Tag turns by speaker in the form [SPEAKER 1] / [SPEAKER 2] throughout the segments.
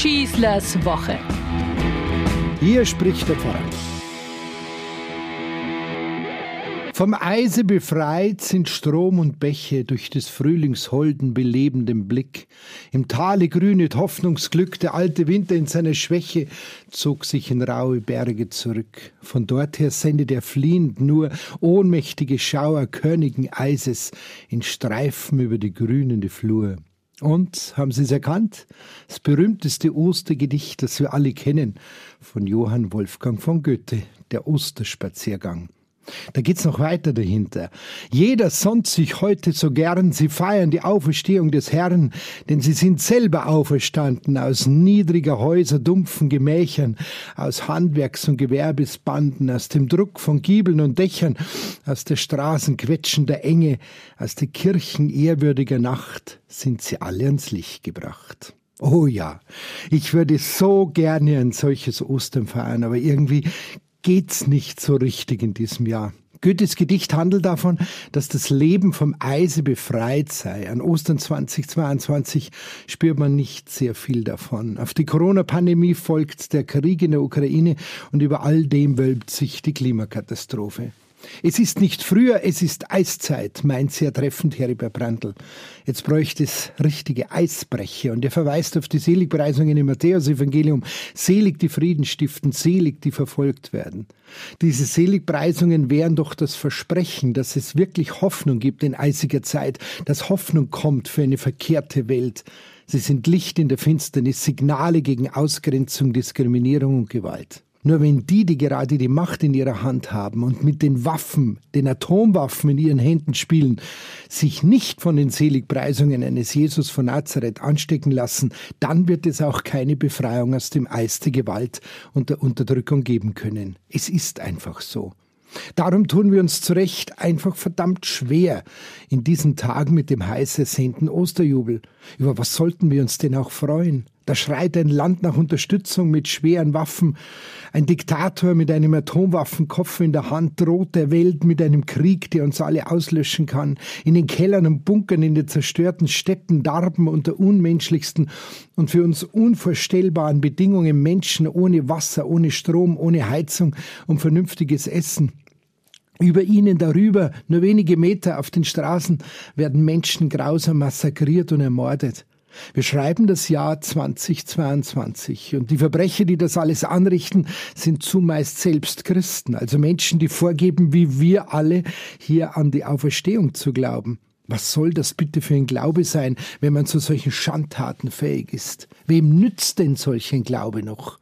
[SPEAKER 1] Schießlers Woche.
[SPEAKER 2] Hier spricht der Pfarrer. Vom Eise befreit sind Strom und Bäche durch des Frühlingsholden belebenden Blick. Im Tale grünet Hoffnungsglück, der alte Winter in seiner Schwäche zog sich in raue Berge zurück. Von dort her sendet er fliehend nur ohnmächtige Schauer körnigen Eises in Streifen über die grünende Flur. Und, haben Sie es erkannt? Das berühmteste Ostergedicht, das wir alle kennen, von Johann Wolfgang von Goethe, der Osterspaziergang. Da geht's noch weiter dahinter. Jeder sonnt sich heute so gern, sie feiern die Auferstehung des Herrn, denn sie sind selber auferstanden aus niedriger Häuser, dumpfen Gemächern, aus Handwerks- und Gewerbesbanden, aus dem Druck von Giebeln und Dächern, aus der Straßen quetschender Enge, aus der Kirchen ehrwürdiger Nacht sind sie alle ans Licht gebracht. Oh ja, ich würde so gerne ein solches Ostern feiern, aber irgendwie geht's nicht so richtig in diesem Jahr. Goethes Gedicht handelt davon, dass das Leben vom Eise befreit sei. An Ostern 2022 spürt man nicht sehr viel davon. Auf die Corona-Pandemie folgt der Krieg in der Ukraine und über all dem wölbt sich die Klimakatastrophe. Es ist nicht früher, es ist Eiszeit, meint sehr treffend Heribert Brandl. Jetzt bräuchte es richtige Eisbrecher und er verweist auf die Seligpreisungen im Matthäus-Evangelium. Selig die Frieden stiften, selig die verfolgt werden. Diese Seligpreisungen wären doch das Versprechen, dass es wirklich Hoffnung gibt in eisiger Zeit, dass Hoffnung kommt für eine verkehrte Welt. Sie sind Licht in der Finsternis, Signale gegen Ausgrenzung, Diskriminierung und Gewalt. Nur wenn die, die gerade die Macht in ihrer Hand haben und mit den Waffen, den Atomwaffen in ihren Händen spielen, sich nicht von den Seligpreisungen eines Jesus von Nazareth anstecken lassen, dann wird es auch keine Befreiung aus dem Eis der Gewalt und der Unterdrückung geben können. Es ist einfach so. Darum tun wir uns zu Recht einfach verdammt schwer in diesen Tagen mit dem heiß ersehnten Osterjubel. Über was sollten wir uns denn auch freuen? Da schreit ein Land nach Unterstützung mit schweren Waffen. Ein Diktator mit einem Atomwaffenkopf in der Hand droht der Welt mit einem Krieg, der uns alle auslöschen kann. In den Kellern und Bunkern, in den zerstörten Städten darben unter unmenschlichsten und für uns unvorstellbaren Bedingungen Menschen ohne Wasser, ohne Strom, ohne Heizung und vernünftiges Essen. Über ihnen darüber, nur wenige Meter auf den Straßen, werden Menschen grausam massakriert und ermordet. Wir schreiben das Jahr 2022 und die Verbrecher, die das alles anrichten, sind zumeist selbst Christen, also Menschen, die vorgeben, wie wir alle, hier an die Auferstehung zu glauben. Was soll das bitte für ein Glaube sein, wenn man zu solchen Schandtaten fähig ist? Wem nützt denn solch ein Glaube noch?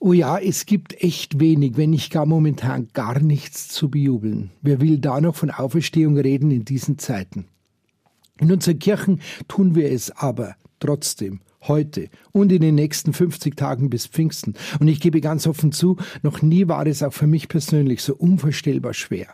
[SPEAKER 2] Oh ja, es gibt echt wenig, wenn nicht gar momentan gar nichts zu bejubeln. Wer will da noch von Auferstehung reden in diesen Zeiten? In unseren Kirchen tun wir es aber trotzdem heute und in den nächsten 50 Tagen bis Pfingsten. Und ich gebe ganz offen zu, noch nie war es auch für mich persönlich so unvorstellbar schwer.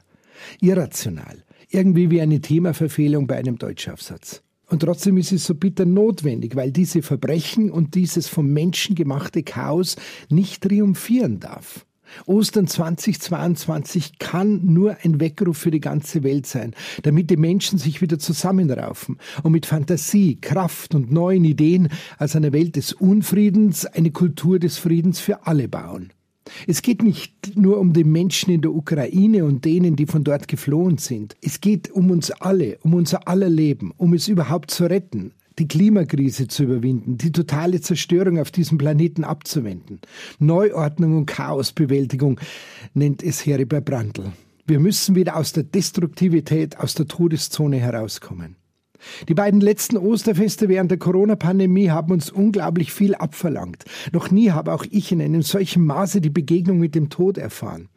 [SPEAKER 2] Irrational. Irgendwie wie eine Themaverfehlung bei einem Deutschaufsatz. Und trotzdem ist es so bitter notwendig, weil diese Verbrechen und dieses vom Menschen gemachte Chaos nicht triumphieren darf. Ostern 2022 kann nur ein Weckruf für die ganze Welt sein, damit die Menschen sich wieder zusammenraufen und mit Fantasie, Kraft und neuen Ideen aus einer Welt des Unfriedens eine Kultur des Friedens für alle bauen. Es geht nicht nur um die Menschen in der Ukraine und denen, die von dort geflohen sind. Es geht um uns alle, um unser aller Leben, um es überhaupt zu retten, die Klimakrise zu überwinden, die totale Zerstörung auf diesem Planeten abzuwenden. Neuordnung und Chaosbewältigung nennt es Heribert Brandl. Wir müssen wieder aus der Destruktivität, aus der Todeszone herauskommen. Die beiden letzten Osterfeste während der Corona-Pandemie haben uns unglaublich viel abverlangt. Noch nie habe auch ich in einem solchen Maße die Begegnung mit dem Tod erfahren.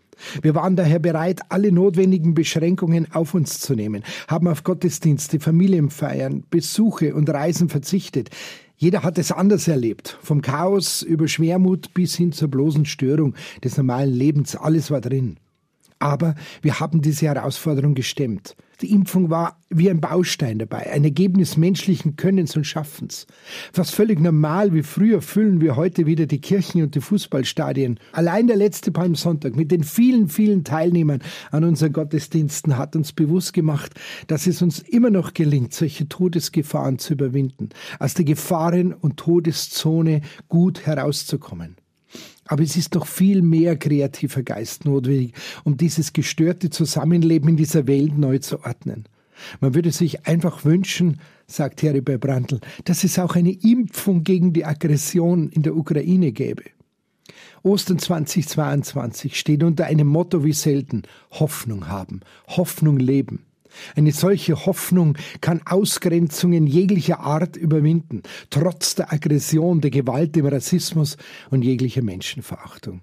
[SPEAKER 2] Wir waren daher bereit, alle notwendigen Beschränkungen auf uns zu nehmen, haben auf Gottesdienste, Familienfeiern, Besuche und Reisen verzichtet. Jeder hat es anders erlebt. Vom Chaos über Schwermut bis hin zur bloßen Störung des normalen Lebens. Alles war drin. Aber wir haben diese Herausforderung gestemmt. Die Impfung war wie ein Baustein dabei, ein Ergebnis menschlichen Könnens und Schaffens. Fast völlig normal wie früher füllen wir heute wieder die Kirchen und die Fußballstadien. Allein der letzte Palmsonntag mit den vielen, vielen Teilnehmern an unseren Gottesdiensten hat uns bewusst gemacht, dass es uns immer noch gelingt, solche Todesgefahren zu überwinden, aus der Gefahren- und Todeszone gut herauszukommen. Aber es ist doch viel mehr kreativer Geist notwendig, um dieses gestörte Zusammenleben in dieser Welt neu zu ordnen. Man würde sich einfach wünschen, sagt Heribert Brandl, dass es auch eine Impfung gegen die Aggression in der Ukraine gäbe. Ostern 2022 steht unter einem Motto wie selten Hoffnung haben, Hoffnung leben. Eine solche Hoffnung kann Ausgrenzungen jeglicher Art überwinden, trotz der Aggression, der Gewalt, dem Rassismus und jeglicher Menschenverachtung.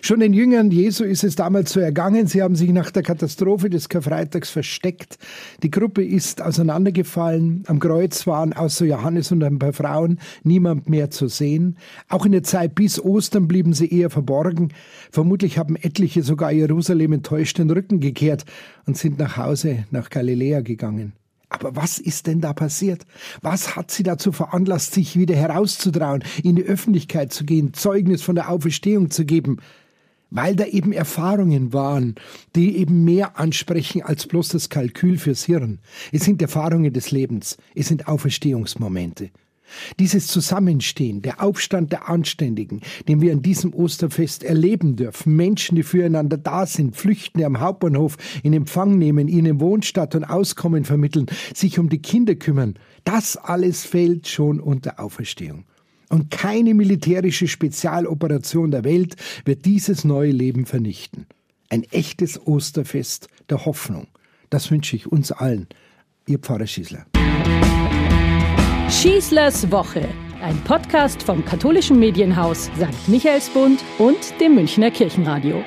[SPEAKER 2] Schon den Jüngern Jesu ist es damals so ergangen. Sie haben sich nach der Katastrophe des Karfreitags versteckt. Die Gruppe ist auseinandergefallen. Am Kreuz waren außer Johannes und ein paar Frauen niemand mehr zu sehen. Auch in der Zeit bis Ostern blieben sie eher verborgen. Vermutlich haben etliche sogar Jerusalem enttäuscht den Rücken gekehrt und sind nach Hause nach Galiläa gegangen. Aber was ist denn da passiert? Was hat sie dazu veranlasst, sich wieder herauszutrauen, in die Öffentlichkeit zu gehen, Zeugnis von der Auferstehung zu geben? Weil da eben Erfahrungen waren, die eben mehr ansprechen als bloß das Kalkül fürs Hirn. Es sind Erfahrungen des Lebens, es sind Auferstehungsmomente. Dieses Zusammenstehen, der Aufstand der Anständigen, den wir an diesem Osterfest erleben dürfen, Menschen, die füreinander da sind, Flüchtende am Hauptbahnhof in Empfang nehmen, ihnen Wohnstatt und Auskommen vermitteln, sich um die Kinder kümmern, das alles fällt schon unter Auferstehung. Und keine militärische Spezialoperation der Welt wird dieses neue Leben vernichten. Ein echtes Osterfest der Hoffnung. Das wünsche ich uns allen. Ihr Pfarrer Schießler.
[SPEAKER 1] Schießlers Woche. Ein Podcast vom katholischen Medienhaus St. Michaelsbund und dem Münchner Kirchenradio.